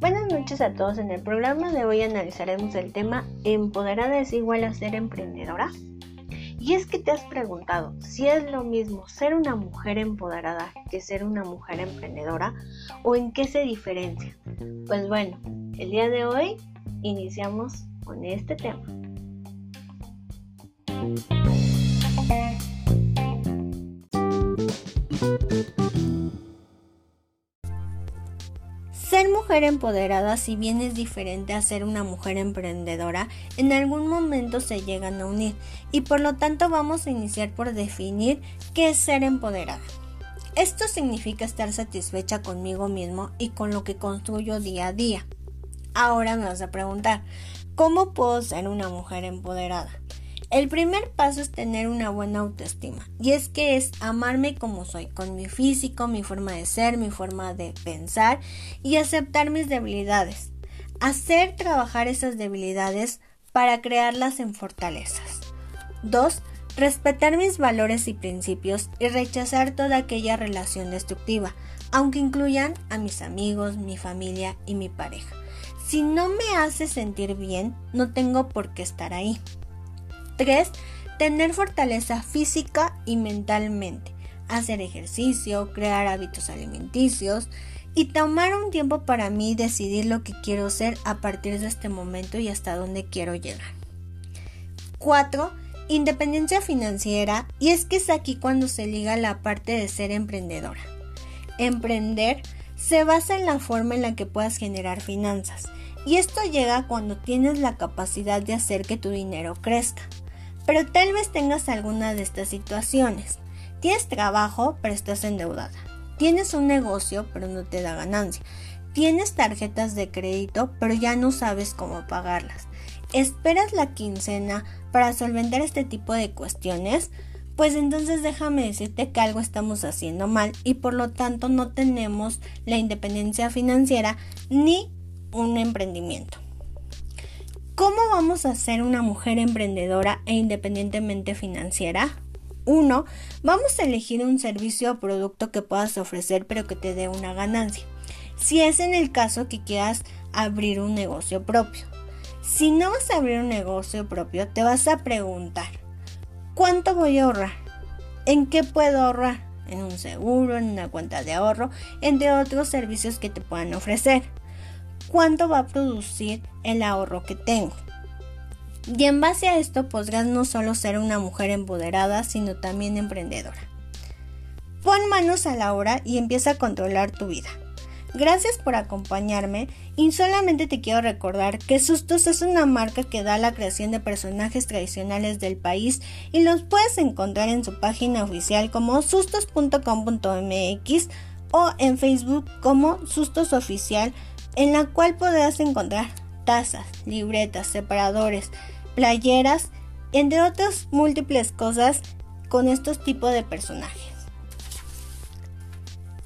Buenas noches a todos. En el programa de hoy analizaremos el tema ¿Empoderada es igual a ser emprendedora? Y es que te has preguntado si es lo mismo ser una mujer empoderada que ser una mujer emprendedora o en qué se diferencia. Pues bueno, el día de hoy iniciamos con este tema. Ser mujer empoderada, si bien es diferente a ser una mujer emprendedora, en algún momento se llegan a unir y por lo tanto vamos a iniciar por definir qué es ser empoderada. Esto significa estar satisfecha conmigo mismo y con lo que construyo día a día. Ahora me vas a preguntar, ¿cómo puedo ser una mujer empoderada? El primer paso es tener una buena autoestima y es que es amarme como soy, con mi físico, mi forma de ser, mi forma de pensar y aceptar mis debilidades. Hacer trabajar esas debilidades para crearlas en fortalezas. 2. Respetar mis valores y principios y rechazar toda aquella relación destructiva, aunque incluyan a mis amigos, mi familia y mi pareja. Si no me hace sentir bien, no tengo por qué estar ahí. 3. Tener fortaleza física y mentalmente. Hacer ejercicio, crear hábitos alimenticios y tomar un tiempo para mí decidir lo que quiero ser a partir de este momento y hasta dónde quiero llegar. 4. Independencia financiera y es que es aquí cuando se liga la parte de ser emprendedora. Emprender se basa en la forma en la que puedas generar finanzas y esto llega cuando tienes la capacidad de hacer que tu dinero crezca. Pero tal vez tengas alguna de estas situaciones. Tienes trabajo, pero estás endeudada. Tienes un negocio, pero no te da ganancia. Tienes tarjetas de crédito, pero ya no sabes cómo pagarlas. ¿Esperas la quincena para solventar este tipo de cuestiones? Pues entonces déjame decirte que algo estamos haciendo mal y por lo tanto no tenemos la independencia financiera ni un emprendimiento. ¿Cómo vamos a ser una mujer emprendedora e independientemente financiera? 1. Vamos a elegir un servicio o producto que puedas ofrecer pero que te dé una ganancia. Si es en el caso que quieras abrir un negocio propio. Si no vas a abrir un negocio propio, te vas a preguntar, ¿cuánto voy a ahorrar? ¿En qué puedo ahorrar? En un seguro, en una cuenta de ahorro, entre otros servicios que te puedan ofrecer cuánto va a producir el ahorro que tengo. Y en base a esto podrás no solo ser una mujer empoderada, sino también emprendedora. Pon manos a la obra y empieza a controlar tu vida. Gracias por acompañarme y solamente te quiero recordar que Sustos es una marca que da la creación de personajes tradicionales del país y los puedes encontrar en su página oficial como sustos.com.mx o en Facebook como Sustos Oficial en la cual podrás encontrar tazas, libretas, separadores, playeras, entre otras múltiples cosas con estos tipos de personajes.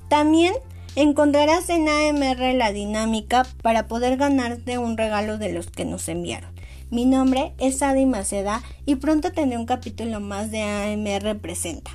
También encontrarás en AMR la dinámica para poder ganarte un regalo de los que nos enviaron. Mi nombre es Adi Maceda y pronto tendré un capítulo más de AMR Presenta.